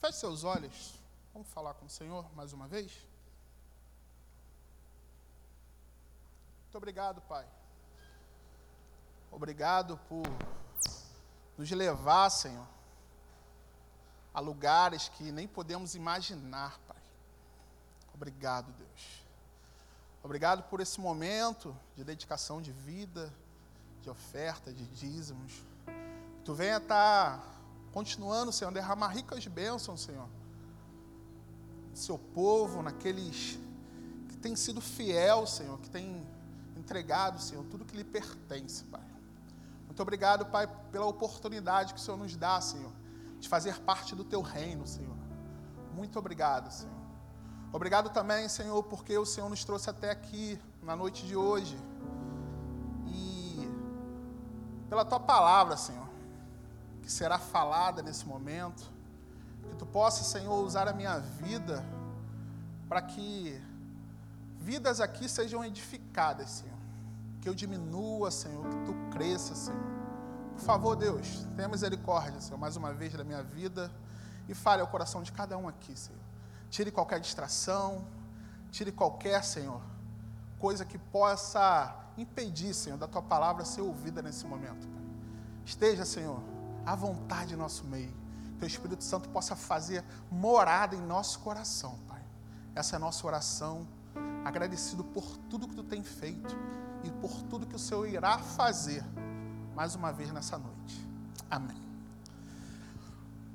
Feche seus olhos. Vamos falar com o Senhor mais uma vez? Muito obrigado, Pai. Obrigado por nos levar, Senhor, a lugares que nem podemos imaginar, Pai. Obrigado, Deus. Obrigado por esse momento de dedicação de vida, de oferta, de dízimos. Tu venha estar tá continuando, Senhor, derramar ricas bênçãos, Senhor. Seu povo, naqueles que tem sido fiel, Senhor, que tem entregado, Senhor, tudo que lhe pertence, Pai. Muito obrigado, Pai, pela oportunidade que o Senhor nos dá, Senhor, de fazer parte do Teu reino, Senhor. Muito obrigado, Senhor. Obrigado também, Senhor, porque o Senhor nos trouxe até aqui na noite de hoje. E pela Tua palavra, Senhor que será falada nesse momento. Que tu possa, Senhor, usar a minha vida para que vidas aqui sejam edificadas, Senhor. Que eu diminua, Senhor, que tu cresça, Senhor. Por favor, Deus, tenha misericórdia, Senhor, mais uma vez da minha vida e fale ao coração de cada um aqui, Senhor. Tire qualquer distração, tire qualquer, Senhor, coisa que possa impedir, Senhor, da tua palavra ser ouvida nesse momento. Esteja, Senhor, à vontade em nosso meio. Que o Espírito Santo possa fazer morada em nosso coração, Pai. Essa é a nossa oração. Agradecido por tudo que tu tem feito e por tudo que o Senhor irá fazer mais uma vez nessa noite. Amém.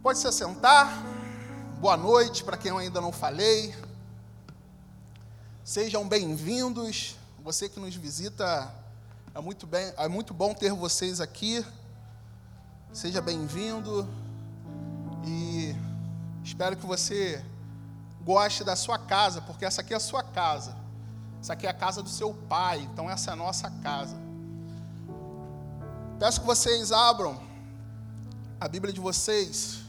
Pode se assentar. Boa noite para quem eu ainda não falei. Sejam bem-vindos. Você que nos visita, é muito, bem, é muito bom ter vocês aqui. Seja bem-vindo e espero que você goste da sua casa, porque essa aqui é a sua casa. Essa aqui é a casa do seu pai, então essa é a nossa casa. Peço que vocês abram a Bíblia de vocês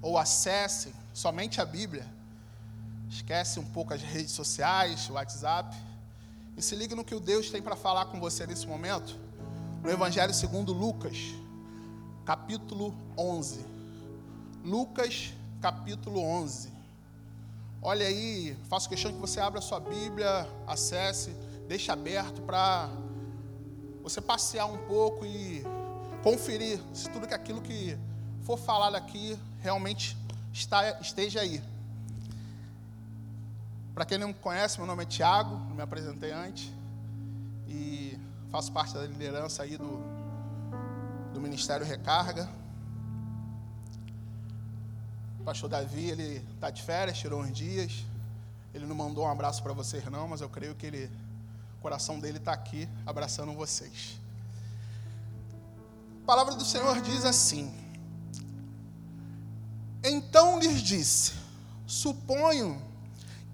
ou acessem somente a Bíblia. Esquece um pouco as redes sociais, o WhatsApp. E se ligue no que o Deus tem para falar com você nesse momento. No Evangelho segundo Lucas, capítulo 11. Lucas, capítulo 11. Olha aí, faço questão que você abra a sua Bíblia, acesse, deixe aberto para você passear um pouco e conferir se tudo que aquilo que for falado aqui realmente está, esteja aí. Para quem não me conhece, meu nome é Tiago, me apresentei antes e faço parte da liderança aí do do Ministério Recarga. O pastor Davi, ele está de férias, tirou uns dias. Ele não mandou um abraço para vocês não, mas eu creio que ele, o coração dele está aqui abraçando vocês. A palavra do Senhor diz assim: Então lhes disse: Suponho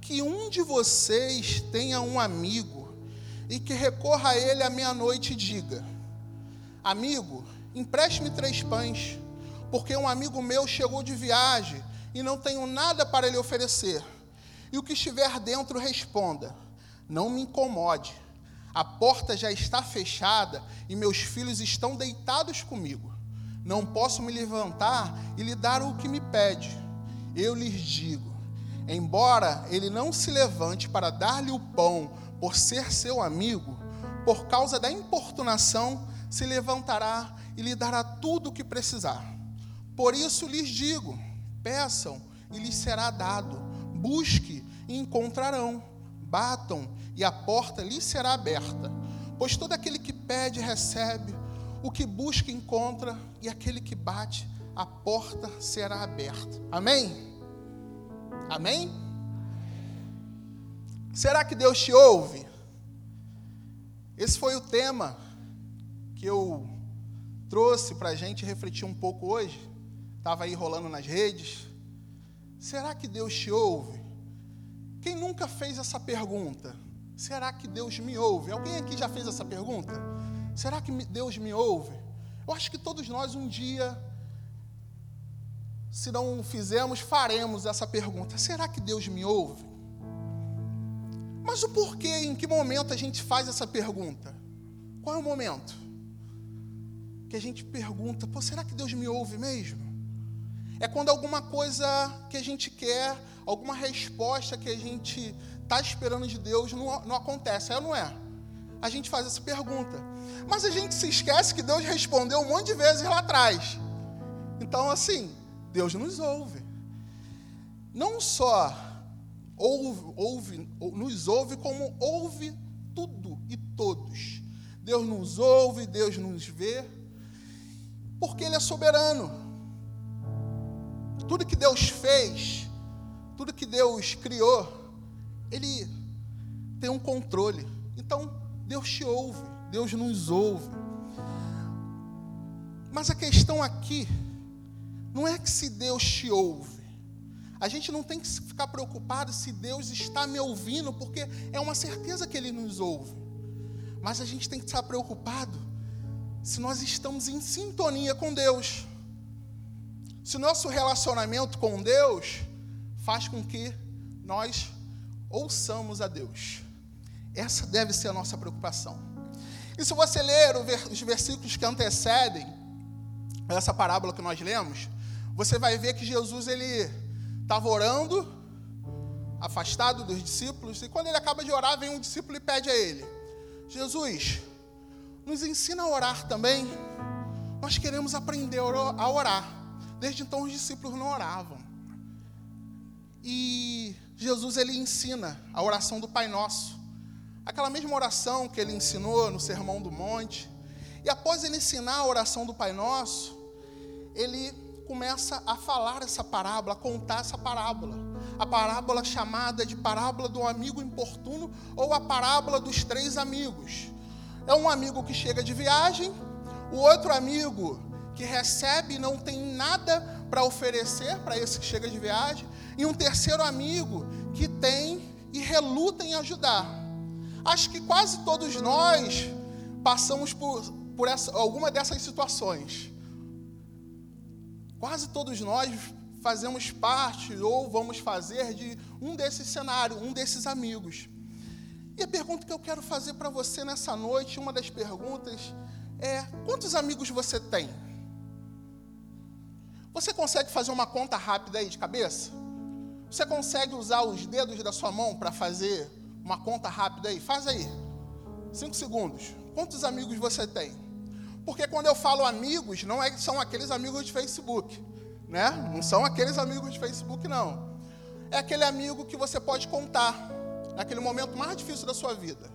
que um de vocês tenha um amigo e que recorra a ele à meia-noite e diga: Amigo, Empreste-me três pães, porque um amigo meu chegou de viagem e não tenho nada para lhe oferecer. E o que estiver dentro responda: Não me incomode. A porta já está fechada e meus filhos estão deitados comigo. Não posso me levantar e lhe dar o que me pede. Eu lhes digo: embora ele não se levante para dar-lhe o pão por ser seu amigo, por causa da importunação, se levantará e lhe dará tudo o que precisar. Por isso lhes digo: peçam e lhes será dado, busque e encontrarão, batam e a porta lhes será aberta. Pois todo aquele que pede recebe, o que busca encontra, e aquele que bate, a porta será aberta. Amém? Amém? Será que Deus te ouve? Esse foi o tema que eu trouxe para a gente refletir um pouco hoje, estava aí rolando nas redes. Será que Deus te ouve? Quem nunca fez essa pergunta? Será que Deus me ouve? Alguém aqui já fez essa pergunta? Será que Deus me ouve? Eu acho que todos nós um dia, se não fizermos, faremos essa pergunta: será que Deus me ouve? Mas o porquê, em que momento a gente faz essa pergunta? Qual é o momento? Que a gente pergunta: Pô, será que Deus me ouve mesmo? é quando alguma coisa que a gente quer, alguma resposta que a gente está esperando de Deus não, não acontece, é ou não é? A gente faz essa pergunta. Mas a gente se esquece que Deus respondeu um monte de vezes lá atrás. Então, assim, Deus nos ouve. Não só ouve, ouve, nos ouve, como ouve tudo e todos. Deus nos ouve, Deus nos vê, porque Ele é soberano. Tudo que Deus fez, tudo que Deus criou, Ele tem um controle. Então, Deus te ouve, Deus nos ouve. Mas a questão aqui não é que se Deus te ouve. A gente não tem que ficar preocupado se Deus está me ouvindo, porque é uma certeza que Ele nos ouve. Mas a gente tem que estar preocupado se nós estamos em sintonia com Deus. Se nosso relacionamento com Deus faz com que nós ouçamos a Deus. Essa deve ser a nossa preocupação. E se você ler os versículos que antecedem essa parábola que nós lemos, você vai ver que Jesus ele estava orando, afastado dos discípulos, e quando ele acaba de orar, vem um discípulo e pede a ele: Jesus, nos ensina a orar também. Nós queremos aprender a orar. Desde então os discípulos não oravam. E Jesus ele ensina a oração do Pai Nosso. Aquela mesma oração que ele ensinou no Sermão do Monte. E após ele ensinar a oração do Pai Nosso, ele começa a falar essa parábola, a contar essa parábola. A parábola chamada de parábola do amigo importuno ou a parábola dos três amigos. É um amigo que chega de viagem, o outro amigo que recebe e não tem nada para oferecer para esse que chega de viagem, e um terceiro amigo que tem e reluta em ajudar. Acho que quase todos nós passamos por, por essa, alguma dessas situações. Quase todos nós fazemos parte ou vamos fazer de um desses cenários, um desses amigos. E a pergunta que eu quero fazer para você nessa noite, uma das perguntas é: quantos amigos você tem? Você consegue fazer uma conta rápida aí de cabeça? Você consegue usar os dedos da sua mão para fazer uma conta rápida aí? Faz aí. Cinco segundos. Quantos amigos você tem? Porque quando eu falo amigos, não é, são aqueles amigos de Facebook, né? Não são aqueles amigos de Facebook, não. É aquele amigo que você pode contar naquele momento mais difícil da sua vida.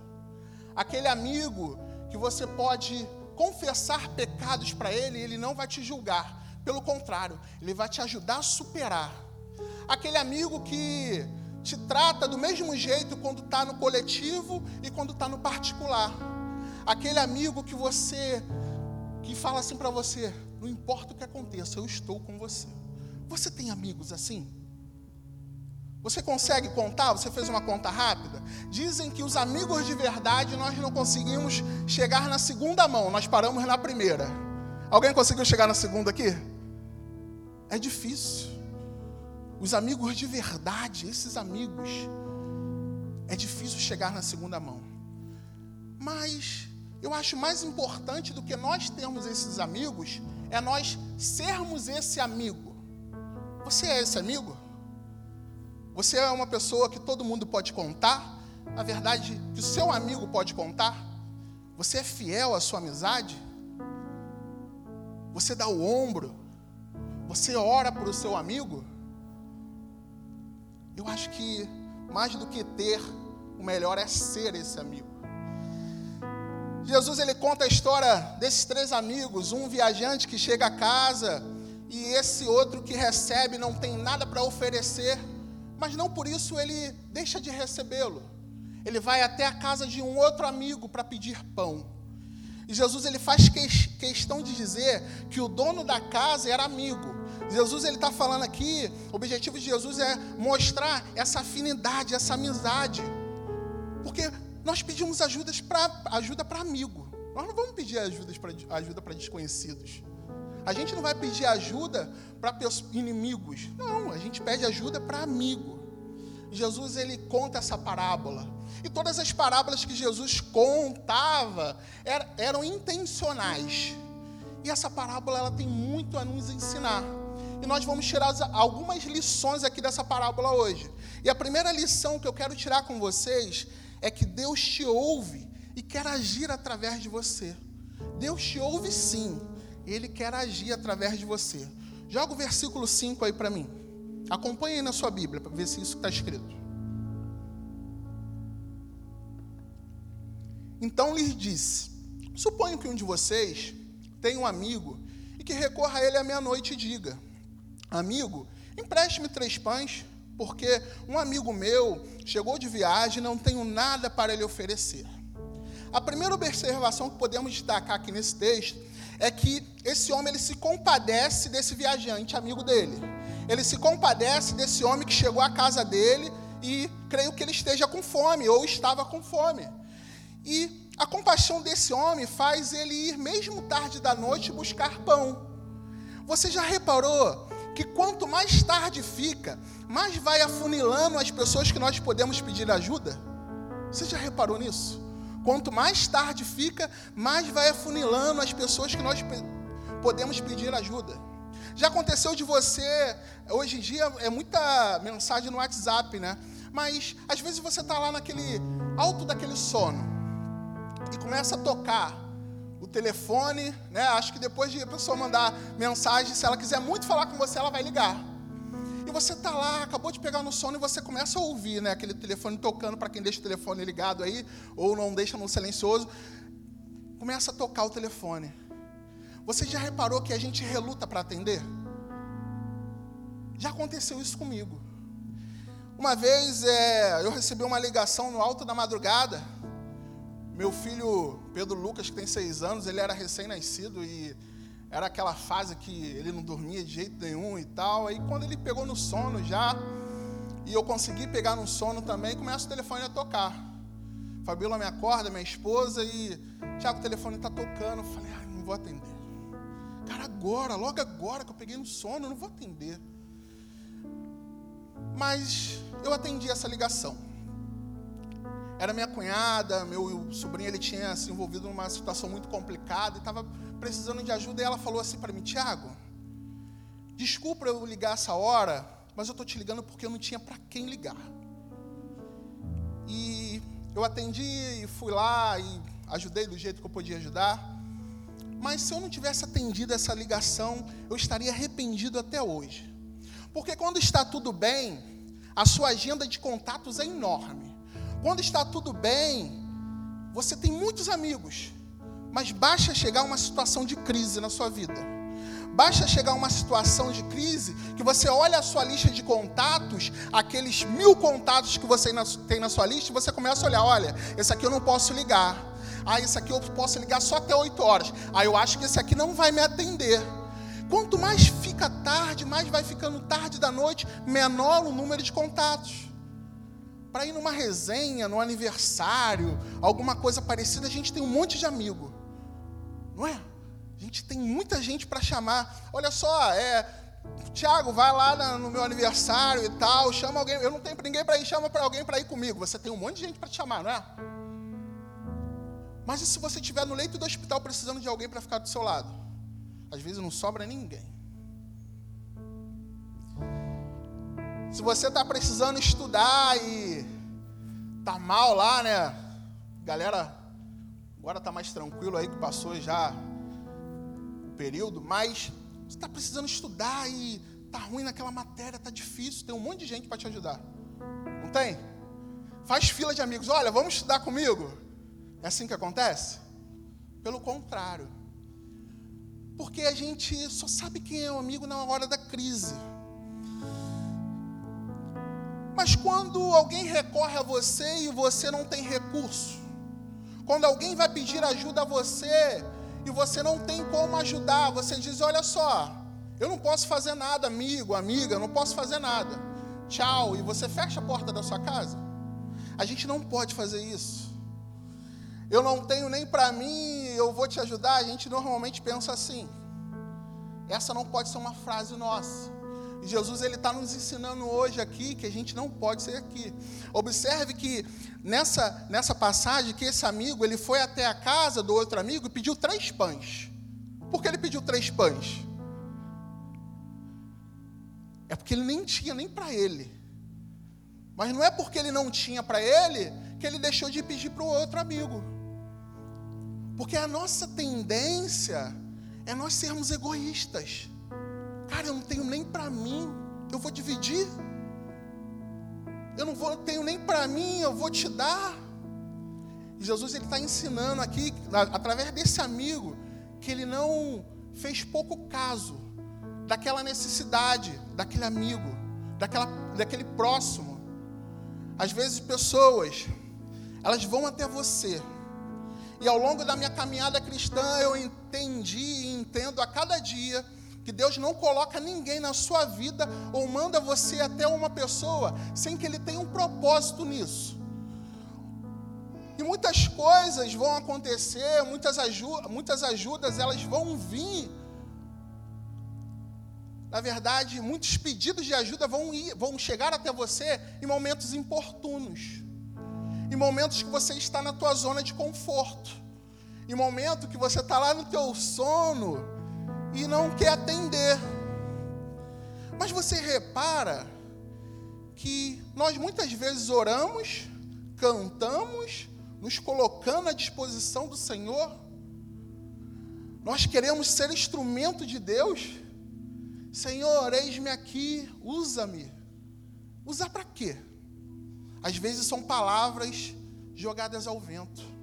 Aquele amigo que você pode confessar pecados para ele e ele não vai te julgar. Pelo contrário, ele vai te ajudar a superar. Aquele amigo que te trata do mesmo jeito quando está no coletivo e quando está no particular. Aquele amigo que você, que fala assim para você: não importa o que aconteça, eu estou com você. Você tem amigos assim? Você consegue contar? Você fez uma conta rápida? Dizem que os amigos de verdade nós não conseguimos chegar na segunda mão, nós paramos na primeira. Alguém conseguiu chegar na segunda aqui? É difícil. Os amigos de verdade, esses amigos, é difícil chegar na segunda mão. Mas eu acho mais importante do que nós termos esses amigos é nós sermos esse amigo. Você é esse amigo? Você é uma pessoa que todo mundo pode contar? Na verdade, que o seu amigo pode contar? Você é fiel à sua amizade? Você dá o ombro? Você ora para o seu amigo? Eu acho que mais do que ter, o melhor é ser esse amigo. Jesus ele conta a história desses três amigos, um viajante que chega a casa e esse outro que recebe não tem nada para oferecer, mas não por isso ele deixa de recebê-lo. Ele vai até a casa de um outro amigo para pedir pão. E Jesus ele faz questão de dizer que o dono da casa era amigo. Jesus ele está falando aqui, o objetivo de Jesus é mostrar essa afinidade, essa amizade. Porque nós pedimos ajudas pra, ajuda para amigo. Nós não vamos pedir ajudas ajuda para desconhecidos. A gente não vai pedir ajuda para inimigos. Não, a gente pede ajuda para amigo. Jesus ele conta essa parábola. E todas as parábolas que Jesus contava eram intencionais. E essa parábola ela tem muito a nos ensinar. E nós vamos tirar algumas lições aqui dessa parábola hoje. E a primeira lição que eu quero tirar com vocês é que Deus te ouve e quer agir através de você. Deus te ouve sim, Ele quer agir através de você. Joga o versículo 5 aí para mim. Acompanhe aí na sua Bíblia para ver se isso está escrito. Então lhes disse: Suponho que um de vocês tenha um amigo e que recorra a ele à meia-noite e diga: Amigo, empreste-me três pães, porque um amigo meu chegou de viagem e não tenho nada para lhe oferecer. A primeira observação que podemos destacar aqui nesse texto é que esse homem ele se compadece desse viajante amigo dele. Ele se compadece desse homem que chegou à casa dele e creio que ele esteja com fome ou estava com fome. E a compaixão desse homem faz ele ir, mesmo tarde da noite, buscar pão. Você já reparou que quanto mais tarde fica, mais vai afunilando as pessoas que nós podemos pedir ajuda? Você já reparou nisso? Quanto mais tarde fica, mais vai afunilando as pessoas que nós podemos pedir ajuda. Já aconteceu de você, hoje em dia é muita mensagem no WhatsApp, né? Mas às vezes você está lá naquele alto daquele sono e começa a tocar o telefone, né? Acho que depois de a pessoa mandar mensagem, se ela quiser muito falar com você, ela vai ligar. E você está lá, acabou de pegar no sono e você começa a ouvir, né? Aquele telefone tocando para quem deixa o telefone ligado aí, ou não deixa no silencioso. Começa a tocar o telefone. Você já reparou que a gente reluta para atender? Já aconteceu isso comigo. Uma vez é, eu recebi uma ligação no alto da madrugada meu filho Pedro Lucas, que tem seis anos, ele era recém-nascido e era aquela fase que ele não dormia de jeito nenhum e tal. Aí quando ele pegou no sono já, e eu consegui pegar no sono também, começa o telefone a tocar. Fabíola me acorda, minha esposa, e Tiago, o telefone está tocando. Eu falei, ah, não vou atender. Cara, agora, logo agora que eu peguei no sono, eu não vou atender. Mas eu atendi essa ligação. Era minha cunhada, meu sobrinho ele tinha se envolvido numa situação muito complicada e estava precisando de ajuda. E ela falou assim para mim: Tiago, desculpa eu ligar essa hora, mas eu estou te ligando porque eu não tinha para quem ligar. E eu atendi e fui lá e ajudei do jeito que eu podia ajudar. Mas se eu não tivesse atendido essa ligação, eu estaria arrependido até hoje. Porque quando está tudo bem, a sua agenda de contatos é enorme. Quando está tudo bem, você tem muitos amigos, mas basta chegar uma situação de crise na sua vida. Basta chegar uma situação de crise que você olha a sua lista de contatos, aqueles mil contatos que você tem na sua lista, e você começa a olhar: olha, esse aqui eu não posso ligar. Ah, esse aqui eu posso ligar só até 8 horas. Ah, eu acho que esse aqui não vai me atender. Quanto mais fica tarde, mais vai ficando tarde da noite, menor o número de contatos para ir numa resenha, num aniversário, alguma coisa parecida, a gente tem um monte de amigo. Não é? A gente tem muita gente para chamar. Olha só, é, Tiago, vai lá no meu aniversário e tal, chama alguém. Eu não tenho ninguém para ir, chama para alguém para ir comigo. Você tem um monte de gente para te chamar, não é? Mas e se você estiver no leito do hospital precisando de alguém para ficar do seu lado? Às vezes não sobra ninguém. Se você está precisando estudar e tá mal lá, né? Galera, agora tá mais tranquilo aí que passou já o período, mas você está precisando estudar e tá ruim naquela matéria, tá difícil, tem um monte de gente para te ajudar. Não tem? Faz fila de amigos, olha, vamos estudar comigo. É assim que acontece? Pelo contrário. Porque a gente só sabe quem é o amigo na hora da crise. Mas quando alguém recorre a você e você não tem recurso, quando alguém vai pedir ajuda a você e você não tem como ajudar, você diz: Olha só, eu não posso fazer nada, amigo, amiga, eu não posso fazer nada. Tchau, e você fecha a porta da sua casa. A gente não pode fazer isso. Eu não tenho nem para mim, eu vou te ajudar. A gente normalmente pensa assim. Essa não pode ser uma frase nossa. E Jesus ele está nos ensinando hoje aqui que a gente não pode ser aqui. Observe que nessa, nessa passagem que esse amigo ele foi até a casa do outro amigo e pediu três pães. Por que ele pediu três pães? é porque ele nem tinha nem para ele. Mas não é porque ele não tinha para ele que ele deixou de pedir para o outro amigo. Porque a nossa tendência é nós sermos egoístas. Cara, eu não tenho nem para mim, eu vou dividir. Eu não vou, tenho nem para mim, eu vou te dar. Jesus ele está ensinando aqui, através desse amigo, que ele não fez pouco caso daquela necessidade, daquele amigo, daquela, daquele próximo. Às vezes pessoas, elas vão até você. E ao longo da minha caminhada cristã, eu entendi e entendo a cada dia que Deus não coloca ninguém na sua vida ou manda você até uma pessoa sem que Ele tenha um propósito nisso. E muitas coisas vão acontecer, muitas, muitas ajudas elas vão vir. Na verdade, muitos pedidos de ajuda vão, ir, vão chegar até você em momentos importunos. Em momentos que você está na tua zona de conforto. Em momento que você está lá no teu sono e não quer atender. Mas você repara que nós muitas vezes oramos, cantamos, nos colocando à disposição do Senhor. Nós queremos ser instrumento de Deus. Senhor, eis-me aqui, usa-me. Usa para quê? Às vezes são palavras jogadas ao vento.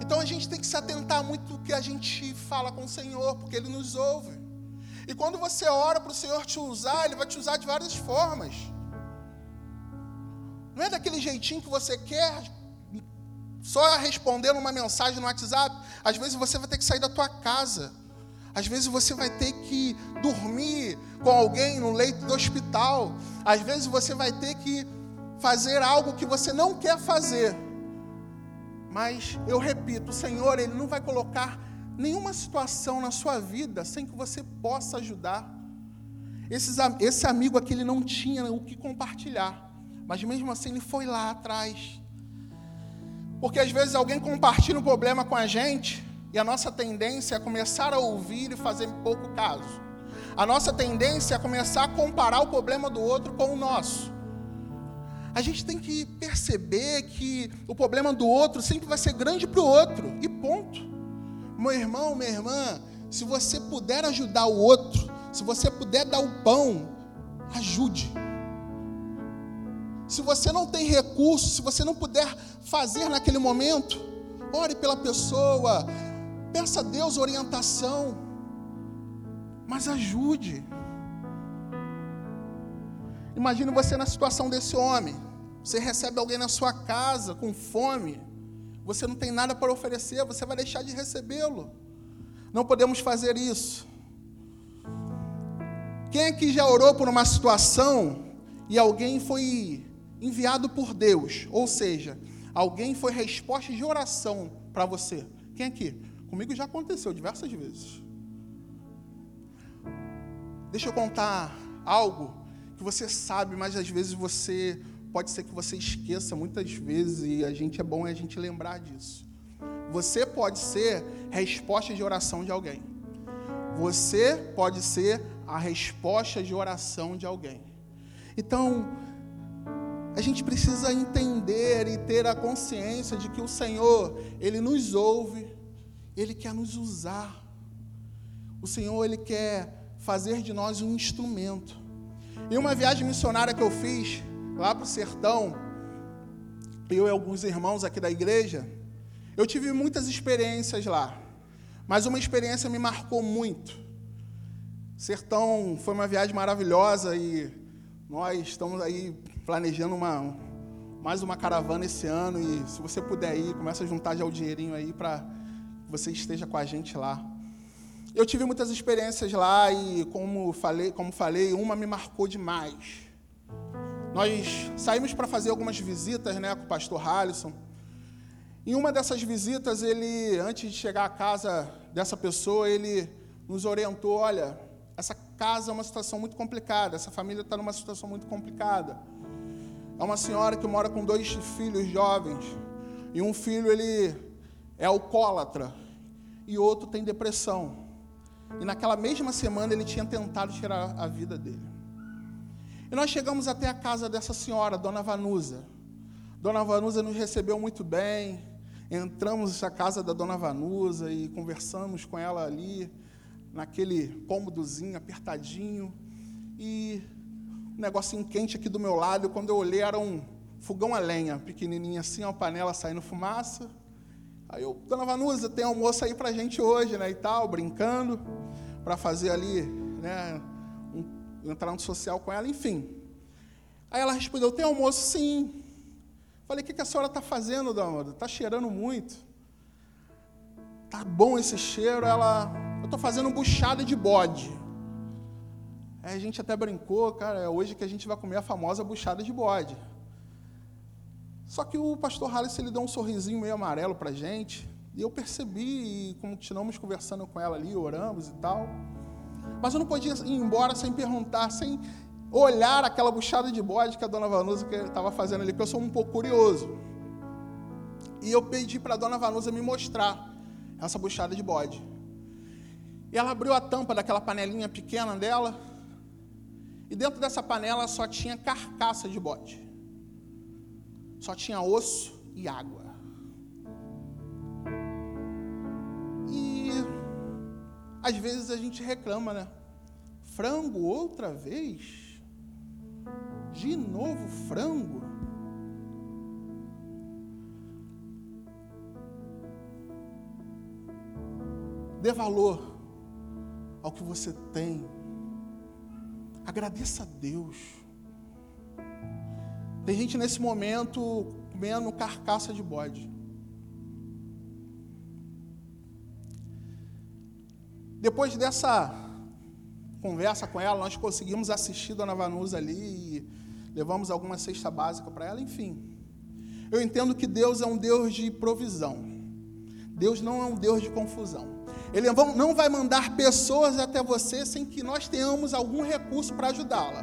Então a gente tem que se atentar muito o que a gente fala com o Senhor, porque Ele nos ouve. E quando você ora para o Senhor te usar, Ele vai te usar de várias formas. Não é daquele jeitinho que você quer, só respondendo uma mensagem no WhatsApp. Às vezes você vai ter que sair da tua casa. Às vezes você vai ter que dormir com alguém no leito do hospital. Às vezes você vai ter que fazer algo que você não quer fazer. Mas eu repito, o Senhor, Ele não vai colocar nenhuma situação na sua vida sem que você possa ajudar. Esses, esse amigo aqui, ele não tinha o que compartilhar. Mas mesmo assim, ele foi lá atrás. Porque às vezes alguém compartilha um problema com a gente e a nossa tendência é começar a ouvir e fazer pouco caso. A nossa tendência é começar a comparar o problema do outro com o nosso a gente tem que perceber que o problema do outro sempre vai ser grande para o outro, e ponto. Meu irmão, minha irmã, se você puder ajudar o outro, se você puder dar o pão, ajude. Se você não tem recurso, se você não puder fazer naquele momento, ore pela pessoa, peça a Deus orientação, mas ajude. Imagine você na situação desse homem. Você recebe alguém na sua casa com fome. Você não tem nada para oferecer, você vai deixar de recebê-lo. Não podemos fazer isso. Quem aqui já orou por uma situação e alguém foi enviado por Deus? Ou seja, alguém foi resposta de oração para você? Quem aqui? Comigo já aconteceu diversas vezes. Deixa eu contar algo que você sabe, mas às vezes você pode ser que você esqueça muitas vezes e a gente é bom a gente lembrar disso. Você pode ser resposta de oração de alguém. Você pode ser a resposta de oração de alguém. Então, a gente precisa entender e ter a consciência de que o Senhor, ele nos ouve, ele quer nos usar. O Senhor, ele quer fazer de nós um instrumento. Em uma viagem missionária que eu fiz lá para o sertão, eu e alguns irmãos aqui da igreja, eu tive muitas experiências lá, mas uma experiência me marcou muito. Sertão foi uma viagem maravilhosa e nós estamos aí planejando uma, mais uma caravana esse ano e se você puder ir, começa a juntar já o dinheirinho aí para que você esteja com a gente lá. Eu tive muitas experiências lá e, como falei, como falei, uma me marcou demais. Nós saímos para fazer algumas visitas né, com o pastor Halisson. Em uma dessas visitas, ele, antes de chegar à casa dessa pessoa, ele nos orientou: olha, essa casa é uma situação muito complicada, essa família está numa situação muito complicada. É uma senhora que mora com dois filhos jovens, e um filho ele é alcoólatra, e outro tem depressão. E naquela mesma semana ele tinha tentado tirar a vida dele. E nós chegamos até a casa dessa senhora, Dona Vanusa. Dona Vanusa nos recebeu muito bem. Entramos na casa da Dona Vanusa e conversamos com ela ali, naquele cômodozinho apertadinho. E um negocinho quente aqui do meu lado. Quando eu olhei, era um fogão a lenha, pequenininho assim, uma panela saindo fumaça. Aí eu, Dona Vanusa, tem almoço aí pra gente hoje, né, e tal, brincando, para fazer ali, né, entrar no social com ela, enfim. Aí ela respondeu, tem almoço sim. Falei, o que, que a senhora está fazendo, Dona Está cheirando muito. Tá bom esse cheiro. Ela, eu estou fazendo buchada de bode. Aí a gente até brincou, cara, é hoje que a gente vai comer a famosa buchada de bode. Só que o pastor Hallis, ele deu um sorrisinho meio amarelo para gente, e eu percebi, e continuamos conversando com ela ali, oramos e tal. Mas eu não podia ir embora sem perguntar, sem olhar aquela buchada de bode que a dona Vanusa estava fazendo ali, porque eu sou um pouco curioso. E eu pedi para a dona Vanusa me mostrar essa buchada de bode. E ela abriu a tampa daquela panelinha pequena dela, e dentro dessa panela só tinha carcaça de bode. Só tinha osso e água. Às vezes a gente reclama, né? Frango outra vez? De novo frango? Dê valor ao que você tem. Agradeça a Deus. Tem gente nesse momento comendo carcaça de bode. Depois dessa conversa com ela, nós conseguimos assistir Dona Vanusa ali e levamos alguma cesta básica para ela, enfim. Eu entendo que Deus é um Deus de provisão. Deus não é um Deus de confusão. Ele não vai mandar pessoas até você sem que nós tenhamos algum recurso para ajudá-la.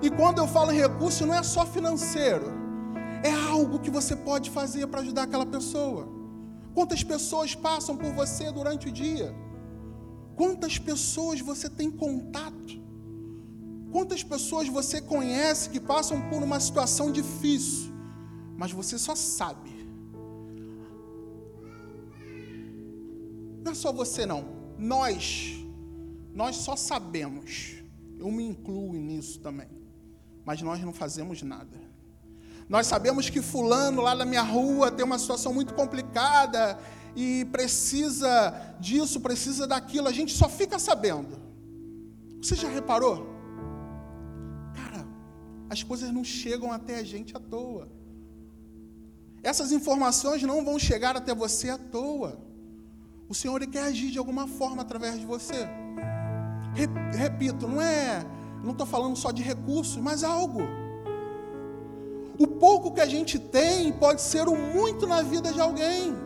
E quando eu falo em recurso, não é só financeiro, é algo que você pode fazer para ajudar aquela pessoa. Quantas pessoas passam por você durante o dia? Quantas pessoas você tem contato? Quantas pessoas você conhece que passam por uma situação difícil, mas você só sabe? Não é só você, não. Nós, nós só sabemos. Eu me incluo nisso também. Mas nós não fazemos nada. Nós sabemos que Fulano lá na minha rua tem uma situação muito complicada e precisa disso, precisa daquilo. A gente só fica sabendo. Você já reparou? as coisas não chegam até a gente à toa. Essas informações não vão chegar até você à toa. O Senhor quer agir de alguma forma através de você. Repito, não é, não estou falando só de recursos, mas algo. O pouco que a gente tem pode ser o muito na vida de alguém.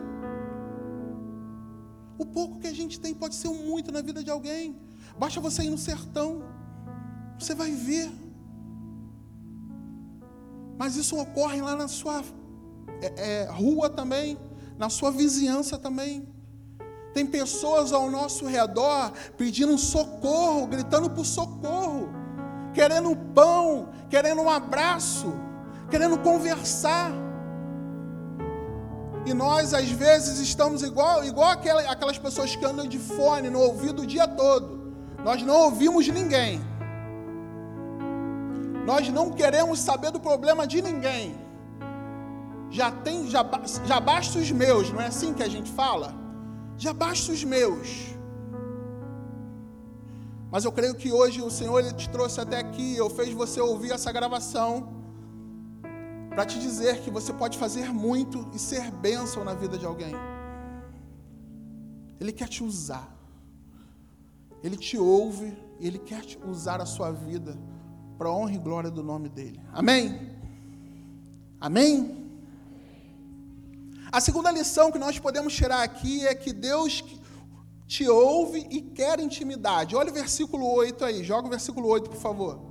O pouco que a gente tem pode ser o muito na vida de alguém. Basta você ir no sertão, você vai ver mas isso ocorre lá na sua é, é, rua também, na sua vizinhança também. Tem pessoas ao nosso redor pedindo socorro, gritando por socorro, querendo pão, querendo um abraço, querendo conversar. E nós, às vezes, estamos igual, igual aquelas pessoas que andam de fone no ouvido o dia todo. Nós não ouvimos ninguém. Nós não queremos saber do problema de ninguém. Já tem, já, já basta os meus, não é assim que a gente fala? Já basta os meus. Mas eu creio que hoje o Senhor ele te trouxe até aqui, eu fez você ouvir essa gravação para te dizer que você pode fazer muito e ser bênção na vida de alguém. Ele quer te usar. Ele te ouve, ele quer usar a sua vida para a honra e glória do nome dele. Amém? Amém? A segunda lição que nós podemos tirar aqui é que Deus te ouve e quer intimidade. Olha o versículo 8 aí, joga o versículo 8, por favor.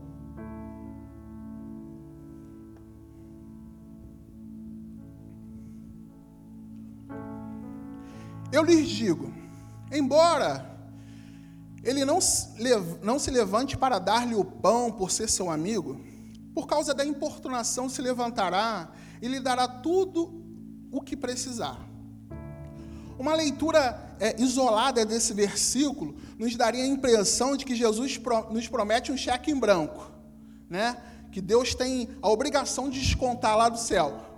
Eu lhes digo, embora ele não, se levante para dar-lhe o pão por ser seu amigo, por causa da importunação, se levantará e lhe dará tudo o que precisar. Uma leitura é, isolada desse versículo nos daria a impressão de que Jesus pro, nos promete um cheque em branco, né? que Deus tem a obrigação de descontar lá do céu.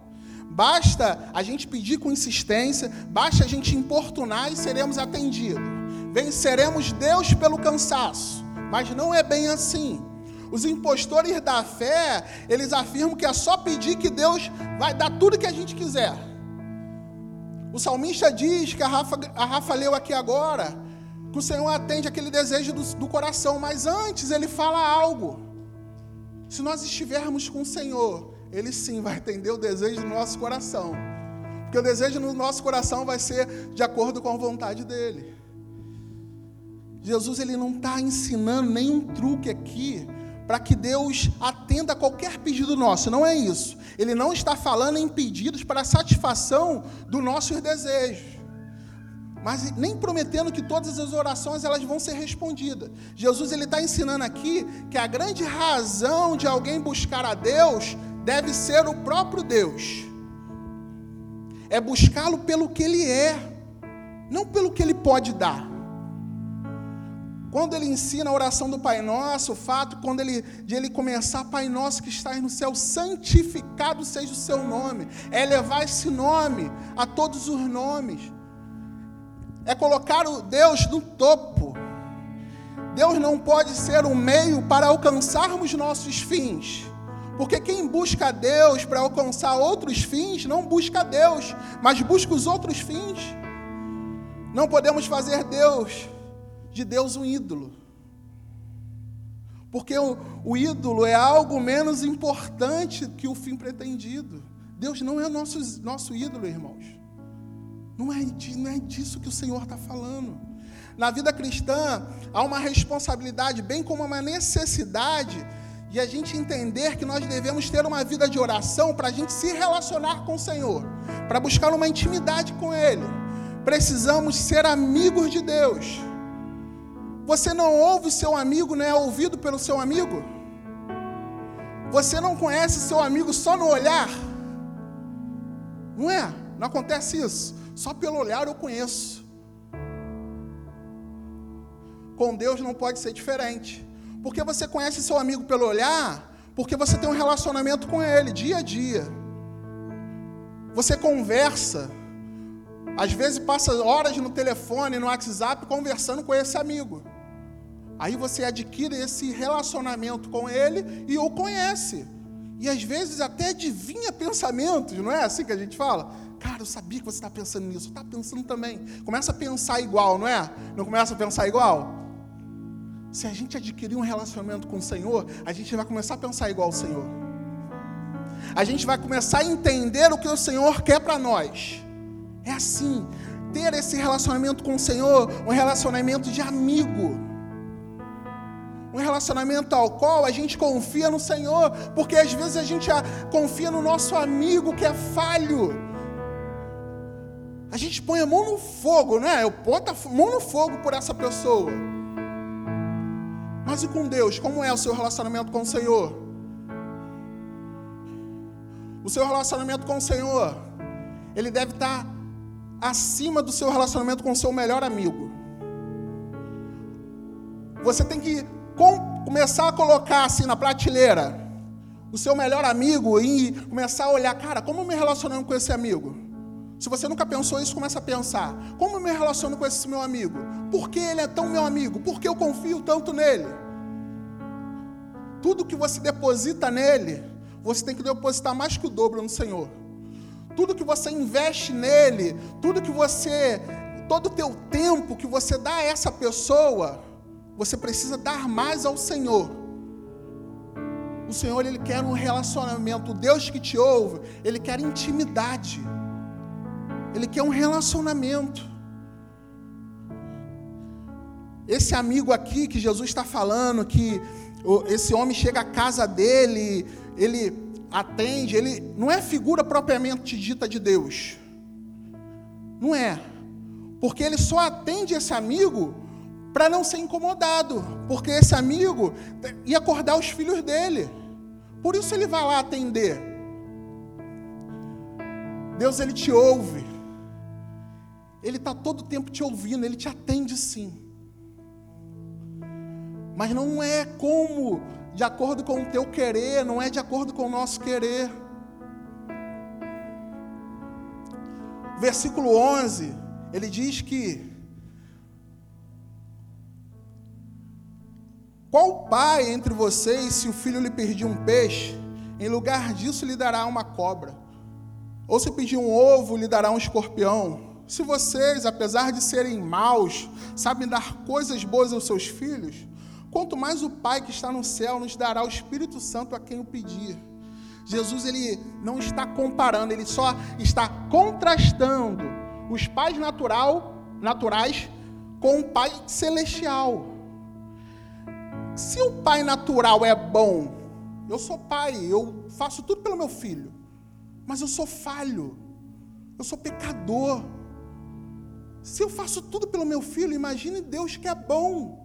Basta a gente pedir com insistência, basta a gente importunar e seremos atendidos. Venceremos Deus pelo cansaço, mas não é bem assim. Os impostores da fé, eles afirmam que é só pedir que Deus vai dar tudo que a gente quiser. O salmista diz, que a Rafa, a Rafa leu aqui agora, que o Senhor atende aquele desejo do, do coração, mas antes ele fala algo. Se nós estivermos com o Senhor, Ele sim vai atender o desejo do nosso coração. Porque o desejo no nosso coração vai ser de acordo com a vontade dEle. Jesus ele não está ensinando nenhum truque aqui para que Deus atenda a qualquer pedido nosso, não é isso. Ele não está falando em pedidos para satisfação dos nossos desejos mas nem prometendo que todas as orações elas vão ser respondidas. Jesus ele está ensinando aqui que a grande razão de alguém buscar a Deus deve ser o próprio Deus. É buscá-lo pelo que ele é, não pelo que ele pode dar. Quando ele ensina a oração do Pai Nosso, o fato quando ele, de ele começar, Pai Nosso que estás no céu, santificado seja o seu nome, é levar esse nome a todos os nomes é colocar o Deus no topo. Deus não pode ser um meio para alcançarmos nossos fins. Porque quem busca Deus para alcançar outros fins, não busca Deus, mas busca os outros fins. Não podemos fazer Deus de Deus um ídolo. Porque o, o ídolo é algo menos importante que o fim pretendido. Deus não é nosso, nosso ídolo, irmãos. Não é, não é disso que o Senhor está falando. Na vida cristã, há uma responsabilidade, bem como uma necessidade, de a gente entender que nós devemos ter uma vida de oração para a gente se relacionar com o Senhor, para buscar uma intimidade com Ele. Precisamos ser amigos de Deus. Você não ouve seu amigo, não é ouvido pelo seu amigo? Você não conhece seu amigo só no olhar? Não é? Não acontece isso. Só pelo olhar eu conheço. Com Deus não pode ser diferente. Porque você conhece seu amigo pelo olhar, porque você tem um relacionamento com ele dia a dia. Você conversa. Às vezes passa horas no telefone, no WhatsApp, conversando com esse amigo. Aí você adquire esse relacionamento com ele e o conhece. E às vezes até adivinha pensamentos, não é assim que a gente fala? Cara, eu sabia que você está pensando nisso. Está pensando também. Começa a pensar igual, não é? Não começa a pensar igual? Se a gente adquirir um relacionamento com o Senhor, a gente vai começar a pensar igual ao Senhor. A gente vai começar a entender o que o Senhor quer para nós. É assim. Ter esse relacionamento com o Senhor, um relacionamento de amigo. Um relacionamento ao qual a gente confia no Senhor, porque às vezes a gente confia no nosso amigo que é falho a gente põe a mão no fogo, né? Eu boto a mão no fogo por essa pessoa. Mas e com Deus? Como é o seu relacionamento com o Senhor? O seu relacionamento com o Senhor, ele deve estar acima do seu relacionamento com o seu melhor amigo. Você tem que com, começar a colocar assim na prateleira o seu melhor amigo e começar a olhar, cara, como eu me relacionando com esse amigo? Se você nunca pensou isso, começa a pensar: como eu me relaciono com esse meu amigo? Por que ele é tão meu amigo? Por que eu confio tanto nele? Tudo que você deposita nele, você tem que depositar mais que o dobro no Senhor. Tudo que você investe nele, tudo que você, todo o teu tempo que você dá a essa pessoa, você precisa dar mais ao Senhor. O Senhor ele quer um relacionamento, o Deus que te ouve, ele quer intimidade. Ele quer um relacionamento. Esse amigo aqui que Jesus está falando, que esse homem chega à casa dele, ele atende, ele não é figura propriamente dita de Deus. Não é. Porque ele só atende esse amigo para não ser incomodado, porque esse amigo ia acordar os filhos dele. Por isso ele vai lá atender. Deus ele te ouve. Ele está todo o tempo te ouvindo, ele te atende sim. Mas não é como de acordo com o teu querer, não é de acordo com o nosso querer. Versículo 11, ele diz que Qual pai entre vocês, se o filho lhe pedir um peixe, em lugar disso lhe dará uma cobra? Ou se pedir um ovo, lhe dará um escorpião? Se vocês, apesar de serem maus, sabem dar coisas boas aos seus filhos, quanto mais o Pai que está no céu nos dará o Espírito Santo a quem o pedir. Jesus ele não está comparando, ele só está contrastando os pais natural, naturais com o Pai celestial. Se o pai natural é bom, eu sou pai, eu faço tudo pelo meu filho, mas eu sou falho, eu sou pecador. Se eu faço tudo pelo meu filho, imagine Deus que é bom.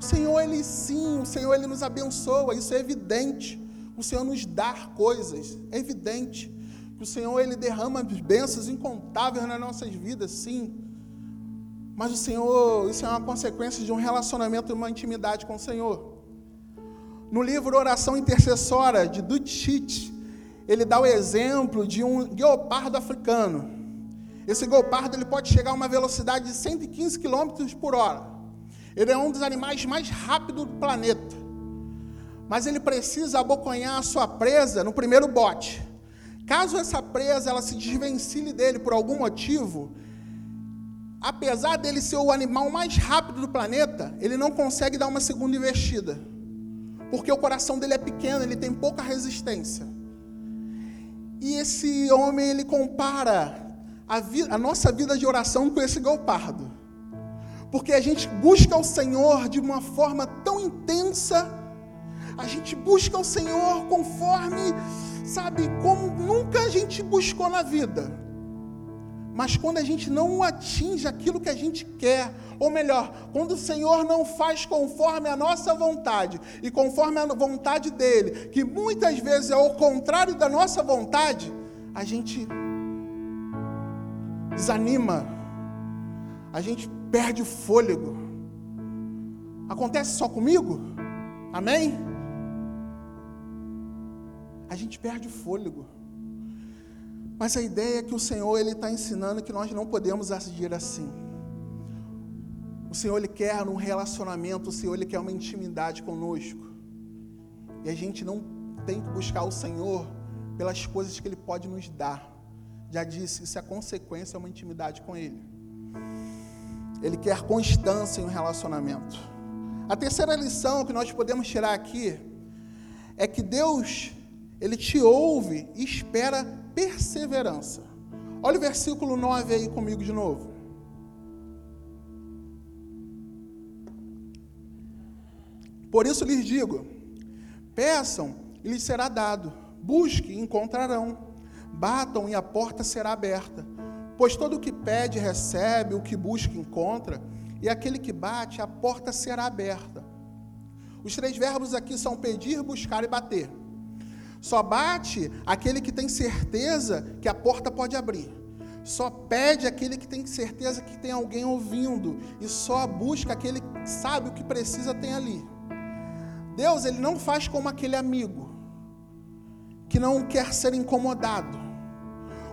O Senhor, Ele sim, o Senhor, Ele nos abençoa, isso é evidente. O Senhor nos dá coisas, é evidente. Que o Senhor, Ele derrama bênçãos incontáveis nas nossas vidas, sim. Mas o Senhor, isso é uma consequência de um relacionamento uma intimidade com o Senhor. No livro Oração Intercessória, de Dutchit, ele dá o exemplo de um guepardo africano. Esse guepardo ele pode chegar a uma velocidade de 115 km por hora. Ele é um dos animais mais rápidos do planeta. Mas ele precisa abocanhar a sua presa no primeiro bote. Caso essa presa ela se desvencilhe dele por algum motivo, apesar dele ser o animal mais rápido do planeta, ele não consegue dar uma segunda investida. Porque o coração dele é pequeno, ele tem pouca resistência. E esse homem, ele compara a, vida, a nossa vida de oração com esse galpardo. Porque a gente busca o Senhor de uma forma tão intensa, a gente busca o Senhor conforme, sabe, como nunca a gente buscou na vida. Mas quando a gente não atinge aquilo que a gente quer, ou melhor, quando o Senhor não faz conforme a nossa vontade e conforme a vontade dele, que muitas vezes é o contrário da nossa vontade, a gente desanima, a gente perde o fôlego. Acontece só comigo? Amém? A gente perde o fôlego. Mas a ideia é que o Senhor ele está ensinando que nós não podemos agir assim. O Senhor ele quer um relacionamento, o Senhor ele quer uma intimidade conosco. E a gente não tem que buscar o Senhor pelas coisas que Ele pode nos dar. Já disse, isso é consequência, é uma intimidade com Ele. Ele quer constância em um relacionamento. A terceira lição que nós podemos tirar aqui é que Deus, Ele te ouve e espera perseverança. Olha o versículo 9 aí comigo de novo. Por isso lhes digo: peçam e lhes será dado, busquem e encontrarão, batam e a porta será aberta. Pois todo o que pede recebe, o que busca encontra, e aquele que bate, a porta será aberta. Os três verbos aqui são pedir, buscar e bater. Só bate aquele que tem certeza que a porta pode abrir. Só pede aquele que tem certeza que tem alguém ouvindo. E só busca aquele que sabe o que precisa tem ali. Deus, ele não faz como aquele amigo que não quer ser incomodado.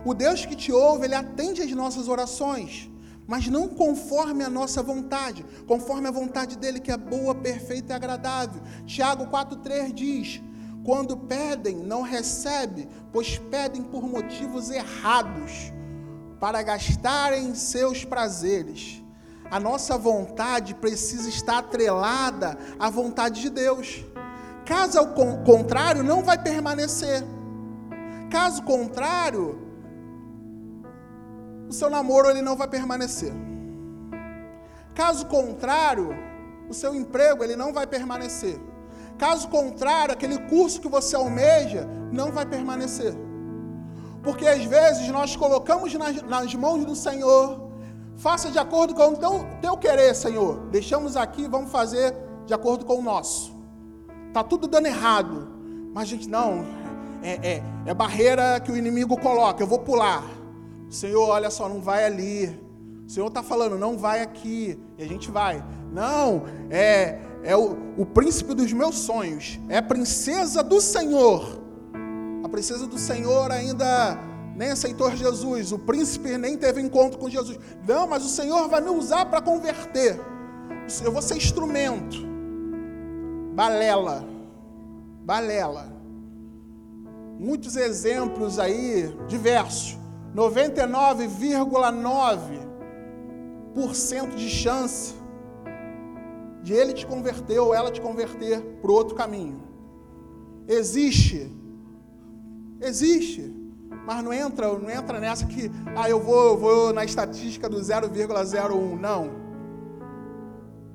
O Deus que te ouve, ele atende às nossas orações, mas não conforme a nossa vontade, conforme a vontade dele que é boa, perfeita e agradável. Tiago 4:3 diz: quando pedem, não recebem, pois pedem por motivos errados, para gastarem seus prazeres. A nossa vontade precisa estar atrelada à vontade de Deus. Caso ao contrário, não vai permanecer. Caso contrário, o seu namoro ele não vai permanecer. Caso contrário, o seu emprego ele não vai permanecer. Caso contrário, aquele curso que você almeja não vai permanecer. Porque às vezes nós colocamos nas, nas mãos do Senhor, faça de acordo com o teu, teu querer, Senhor. Deixamos aqui, vamos fazer de acordo com o nosso. Tá tudo dando errado. Mas a gente, não, é, é, é barreira que o inimigo coloca, eu vou pular. Senhor, olha só, não vai ali. O Senhor está falando, não vai aqui. E a gente vai. Não, é, é o, o príncipe dos meus sonhos. É a princesa do Senhor. A princesa do Senhor ainda nem aceitou Jesus. O príncipe nem teve encontro com Jesus. Não, mas o Senhor vai me usar para converter. Eu vou ser instrumento. Balela. Balela. Muitos exemplos aí, diversos. 99,9% de chance de ele te converter ou ela te converter para outro caminho. Existe. Existe. Mas não entra, não entra nessa que, ah, eu vou, vou na estatística do 0,01. Não.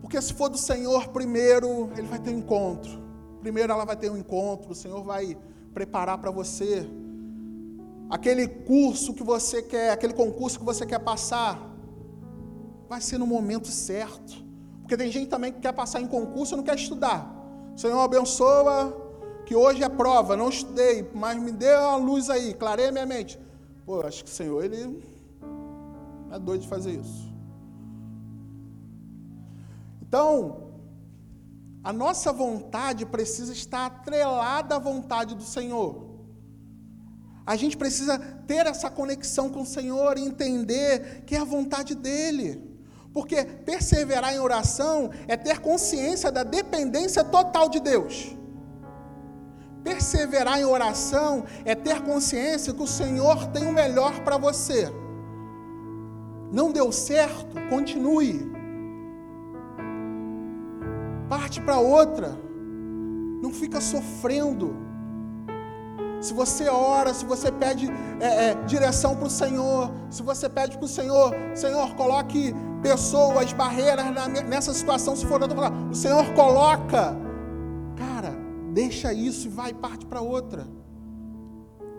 Porque se for do Senhor primeiro, ele vai ter um encontro. Primeiro ela vai ter um encontro, o Senhor vai preparar para você aquele curso que você quer, aquele concurso que você quer passar, vai ser no momento certo. Porque tem gente também que quer passar em concurso e não quer estudar. O Senhor abençoa, que hoje é prova, não estudei, mas me dê a luz aí, clareia minha mente. Pô, acho que o Senhor, ele é doido de fazer isso. Então, a nossa vontade precisa estar atrelada à vontade do Senhor. A gente precisa ter essa conexão com o Senhor e entender que é a vontade dEle. Porque perseverar em oração é ter consciência da dependência total de Deus. Perseverar em oração é ter consciência que o Senhor tem o melhor para você. Não deu certo? Continue. Parte para outra. Não fica sofrendo se você ora, se você pede é, é, direção para o Senhor, se você pede para o Senhor, Senhor, coloque pessoas, barreiras na, nessa situação, se for outra, o Senhor coloca. Cara, deixa isso e vai parte para outra.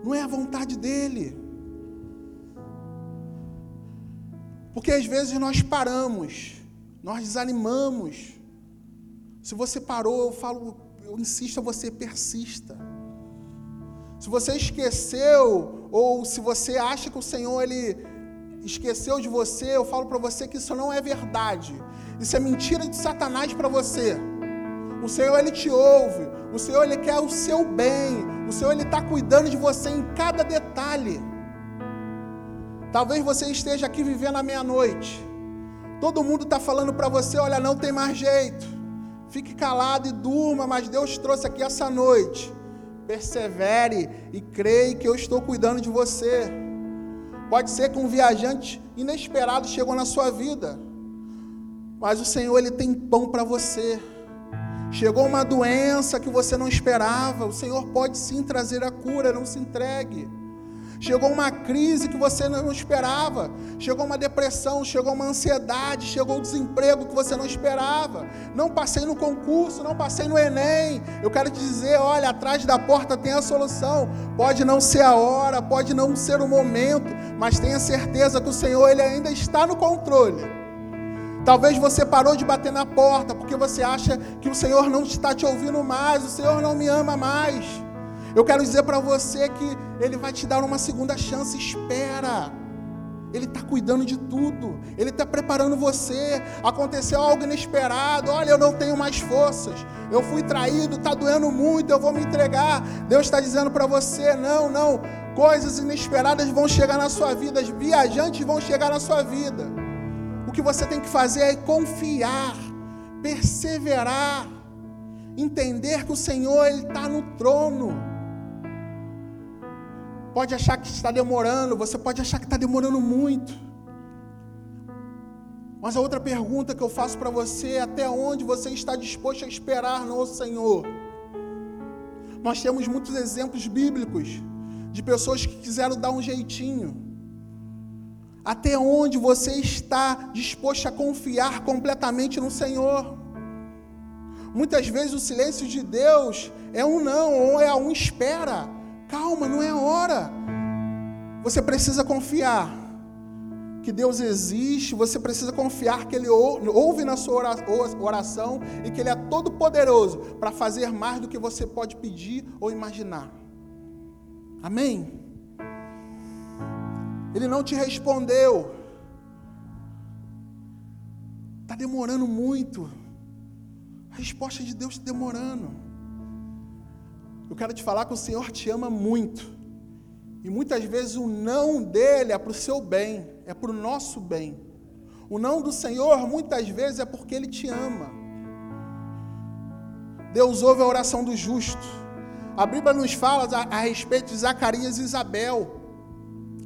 Não é a vontade dele. Porque às vezes nós paramos, nós desanimamos. Se você parou, eu falo, eu insisto a você, persista. Se você esqueceu, ou se você acha que o Senhor ele esqueceu de você, eu falo para você que isso não é verdade. Isso é mentira de Satanás para você. O Senhor ele te ouve, o Senhor ele quer o seu bem, o Senhor ele está cuidando de você em cada detalhe. Talvez você esteja aqui vivendo a meia-noite. Todo mundo está falando para você: olha, não tem mais jeito. Fique calado e durma, mas Deus trouxe aqui essa noite persevere e creia que eu estou cuidando de você. Pode ser que um viajante inesperado chegou na sua vida, mas o Senhor ele tem pão para você. Chegou uma doença que você não esperava, o Senhor pode sim trazer a cura, não se entregue. Chegou uma crise que você não esperava. Chegou uma depressão, chegou uma ansiedade, chegou um desemprego que você não esperava. Não passei no concurso, não passei no Enem. Eu quero te dizer, olha, atrás da porta tem a solução. Pode não ser a hora, pode não ser o momento, mas tenha certeza que o Senhor ele ainda está no controle. Talvez você parou de bater na porta porque você acha que o Senhor não está te ouvindo mais, o Senhor não me ama mais. Eu quero dizer para você que Ele vai te dar uma segunda chance. Espera. Ele está cuidando de tudo. Ele está preparando você. Aconteceu algo inesperado. Olha, eu não tenho mais forças. Eu fui traído, está doendo muito. Eu vou me entregar. Deus está dizendo para você: não, não. Coisas inesperadas vão chegar na sua vida. As viajantes vão chegar na sua vida. O que você tem que fazer é confiar, perseverar, entender que o Senhor está no trono pode achar que está demorando, você pode achar que está demorando muito. Mas a outra pergunta que eu faço para você é até onde você está disposto a esperar no Senhor? Nós temos muitos exemplos bíblicos de pessoas que quiseram dar um jeitinho. Até onde você está disposto a confiar completamente no Senhor? Muitas vezes o silêncio de Deus é um não, ou é um espera. Calma, não é hora. Você precisa confiar. que Deus existe, você precisa confiar que Ele ouve na sua oração e que Ele é todo poderoso para fazer mais do que você pode pedir ou imaginar. Amém? Ele não te respondeu. Está demorando muito. A resposta de Deus está demorando. Eu quero te falar que o Senhor te ama muito. E muitas vezes o não dele é para o seu bem, é para o nosso bem. O não do Senhor muitas vezes é porque ele te ama. Deus ouve a oração do justo. A Bíblia nos fala a, a respeito de Zacarias e Isabel,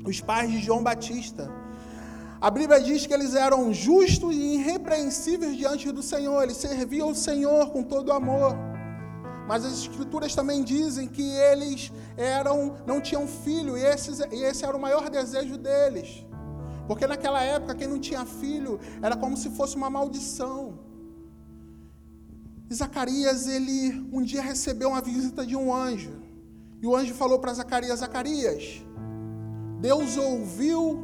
os pais de João Batista. A Bíblia diz que eles eram justos e irrepreensíveis diante do Senhor, eles serviam o Senhor com todo amor. Mas as escrituras também dizem que eles eram, não tinham filho, e, esses, e esse era o maior desejo deles. Porque naquela época, quem não tinha filho era como se fosse uma maldição. E Zacarias, ele um dia recebeu uma visita de um anjo. E o anjo falou para Zacarias: Zacarias, Deus ouviu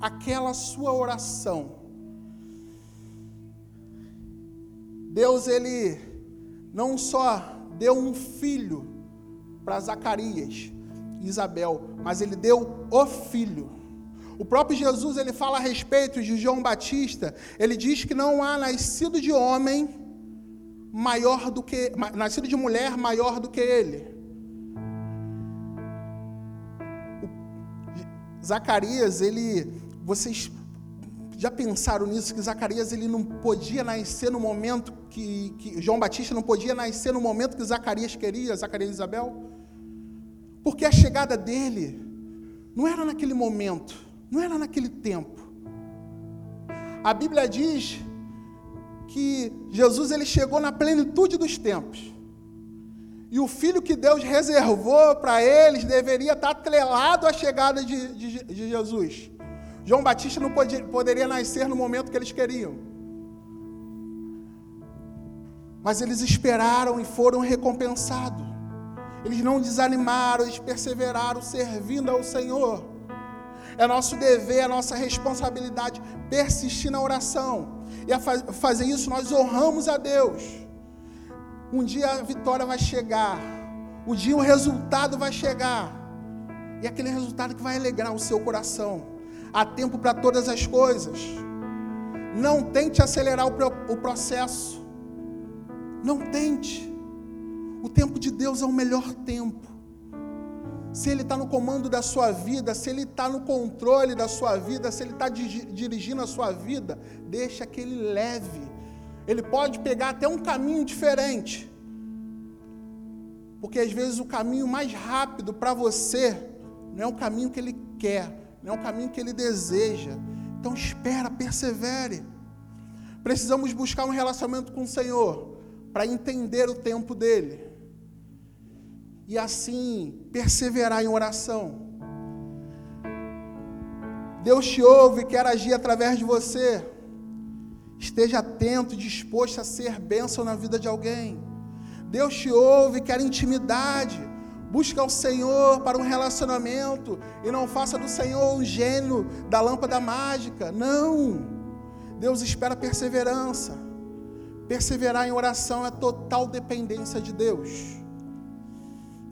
aquela sua oração. Deus, ele não só deu um filho para Zacarias e Isabel, mas ele deu o filho. O próprio Jesus ele fala a respeito de João Batista, ele diz que não há nascido de homem maior do que nascido de mulher maior do que ele. Zacarias, ele vocês já pensaram nisso que Zacarias ele não podia nascer no momento que, que, João Batista não podia nascer no momento que Zacarias queria, Zacarias e Isabel? Porque a chegada dele não era naquele momento, não era naquele tempo. A Bíblia diz que Jesus ele chegou na plenitude dos tempos. E o filho que Deus reservou para eles deveria estar atrelado à chegada de, de, de Jesus. João Batista não podia, poderia nascer no momento que eles queriam. Mas eles esperaram e foram recompensados. Eles não desanimaram, eles perseveraram servindo ao Senhor. É nosso dever, é nossa responsabilidade persistir na oração. E a fazer isso nós honramos a Deus. Um dia a vitória vai chegar. Um dia o resultado vai chegar. E aquele resultado que vai alegrar o seu coração há tempo para todas as coisas. Não tente acelerar o processo. Não tente. O tempo de Deus é o melhor tempo. Se Ele está no comando da sua vida, se Ele está no controle da sua vida, se Ele está dirigindo a sua vida, deixa que Ele leve. Ele pode pegar até um caminho diferente. Porque às vezes o caminho mais rápido para você não é o caminho que Ele quer, não é o caminho que ele deseja. Então espera, persevere. Precisamos buscar um relacionamento com o Senhor para entender o tempo dele. E assim perseverar em oração. Deus te ouve e quer agir através de você. Esteja atento e disposto a ser bênção na vida de alguém. Deus te ouve e quer intimidade. Busca o Senhor para um relacionamento e não faça do Senhor um gênio da lâmpada mágica. Não. Deus espera perseverança. Perseverar em oração é total dependência de Deus.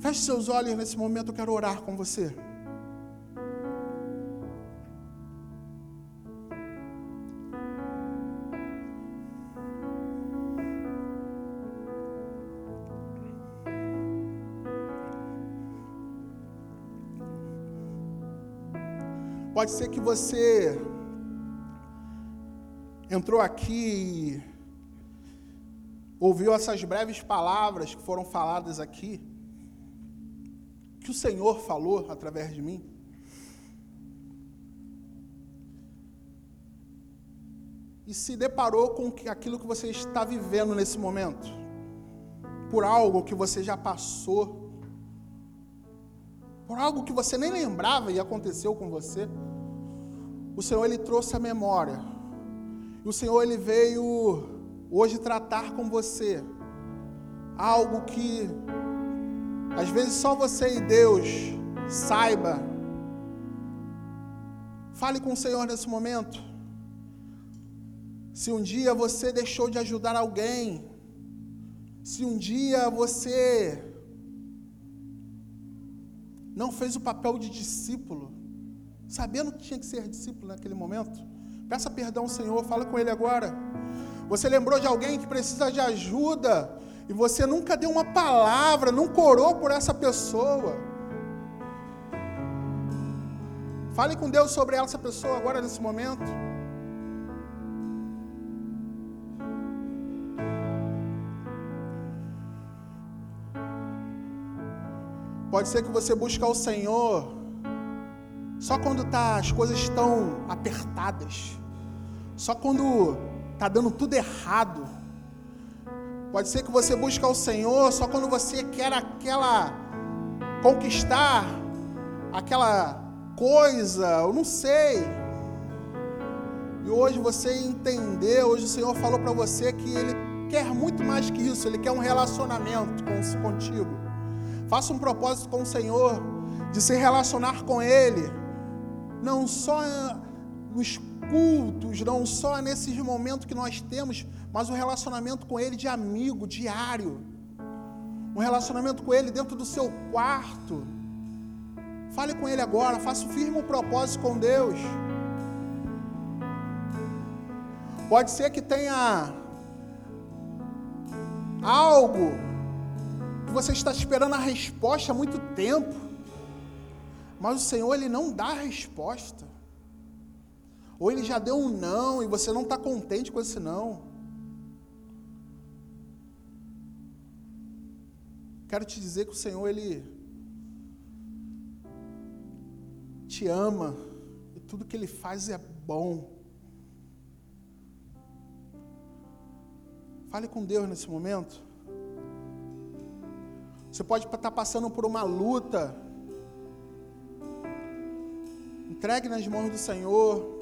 Feche seus olhos nesse momento, eu quero orar com você. Pode ser que você entrou aqui e ouviu essas breves palavras que foram faladas aqui, que o Senhor falou através de mim. E se deparou com aquilo que você está vivendo nesse momento, por algo que você já passou, por algo que você nem lembrava e aconteceu com você. O Senhor ele trouxe a memória. E o Senhor ele veio hoje tratar com você algo que às vezes só você e Deus saiba Fale com o Senhor nesse momento. Se um dia você deixou de ajudar alguém, se um dia você não fez o papel de discípulo, sabendo que tinha que ser discípulo naquele momento, peça perdão ao Senhor, fala com Ele agora. Você lembrou de alguém que precisa de ajuda e você nunca deu uma palavra, não corou por essa pessoa. Fale com Deus sobre essa pessoa agora nesse momento. Pode ser que você busque o Senhor só quando tá, as coisas estão apertadas. Só quando está dando tudo errado. Pode ser que você busque o Senhor só quando você quer aquela conquistar aquela coisa, eu não sei. E hoje você entendeu, hoje o Senhor falou para você que Ele quer muito mais que isso, Ele quer um relacionamento contigo. Faça um propósito com o Senhor de se relacionar com Ele, não só nos cultos, não só nesses momentos que nós temos, mas um relacionamento com Ele de amigo, diário. Um relacionamento com Ele dentro do seu quarto. Fale com Ele agora, faça um firme propósito com Deus. Pode ser que tenha algo que você está esperando a resposta há muito tempo, mas o Senhor ele não dá a resposta. Ou ele já deu um não e você não está contente com esse não. Quero te dizer que o Senhor, Ele te ama e tudo que Ele faz é bom. Fale com Deus nesse momento. Você pode estar passando por uma luta. Entregue nas mãos do Senhor.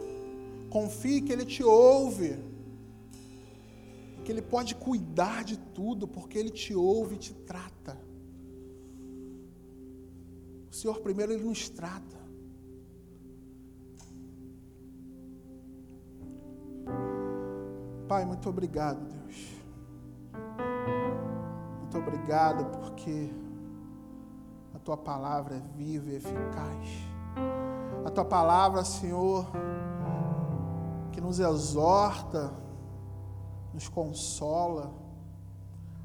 Confie que Ele te ouve. Que Ele pode cuidar de tudo, porque Ele te ouve e te trata. O Senhor primeiro Ele nos trata. Pai, muito obrigado, Deus. Muito obrigado porque a tua palavra é viva e eficaz. A tua palavra, Senhor, que nos exorta, nos consola.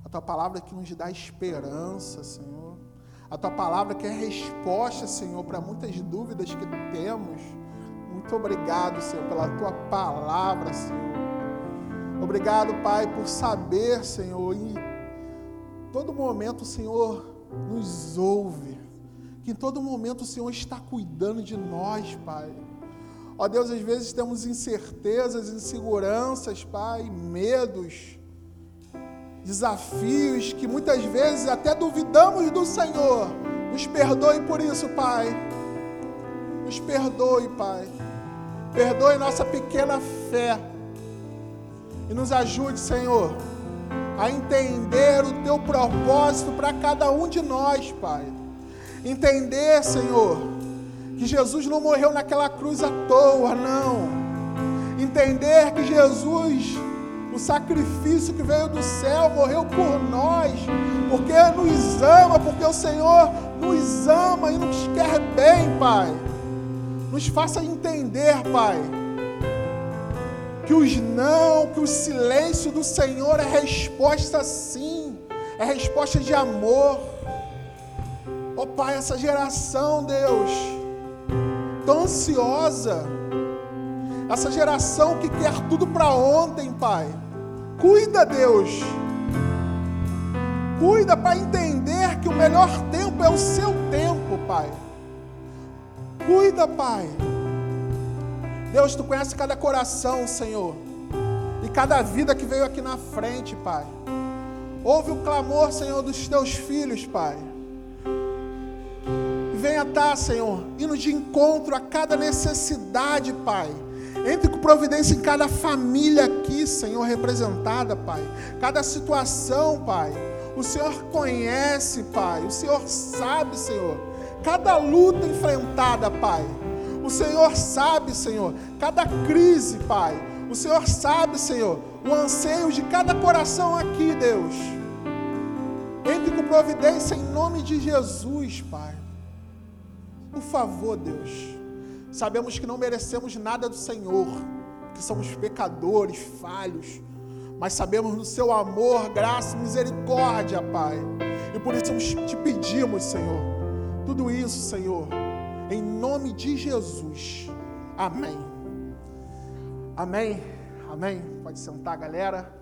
A tua palavra que nos dá esperança, Senhor. A tua palavra que é resposta, Senhor, para muitas dúvidas que temos. Muito obrigado, Senhor, pela tua palavra, Senhor. Obrigado, Pai, por saber, Senhor, em todo momento o Senhor nos ouve. Que em todo momento o Senhor está cuidando de nós, Pai. Ó Deus, às vezes temos incertezas, inseguranças, Pai, medos, desafios que muitas vezes até duvidamos do Senhor. Nos perdoe por isso, Pai. Nos perdoe, Pai. Perdoe nossa pequena fé. E nos ajude, Senhor, a entender o teu propósito para cada um de nós, Pai. Entender, Senhor, que Jesus não morreu naquela cruz à toa, não. Entender que Jesus, o sacrifício que veio do céu, morreu por nós, porque nos ama, porque o Senhor nos ama e nos quer bem, Pai. Nos faça entender, Pai, que os não, que o silêncio do Senhor é resposta sim, é resposta de amor. Ó oh, Pai, essa geração, Deus, ansiosa, essa geração que quer tudo para ontem, Pai. Cuida, Deus. Cuida para entender que o melhor tempo é o seu tempo, Pai. Cuida, Pai. Deus, tu conhece cada coração, Senhor. E cada vida que veio aqui na frente, Pai. Ouve o clamor, Senhor, dos teus filhos, Pai venha estar, Senhor, indo de encontro a cada necessidade, Pai. Entre com providência em cada família aqui, Senhor, representada, Pai. Cada situação, Pai. O Senhor conhece, Pai. O Senhor sabe, Senhor. Cada luta enfrentada, Pai. O Senhor sabe, Senhor, cada crise, Pai. O Senhor sabe, Senhor, o anseio de cada coração aqui, Deus. Entre com providência em nome de Jesus, Pai. Por favor, Deus. Sabemos que não merecemos nada do Senhor, que somos pecadores, falhos, mas sabemos no seu amor, graça e misericórdia, Pai. E por isso te pedimos, Senhor, tudo isso, Senhor, em nome de Jesus. Amém. Amém. Amém. Pode sentar, galera.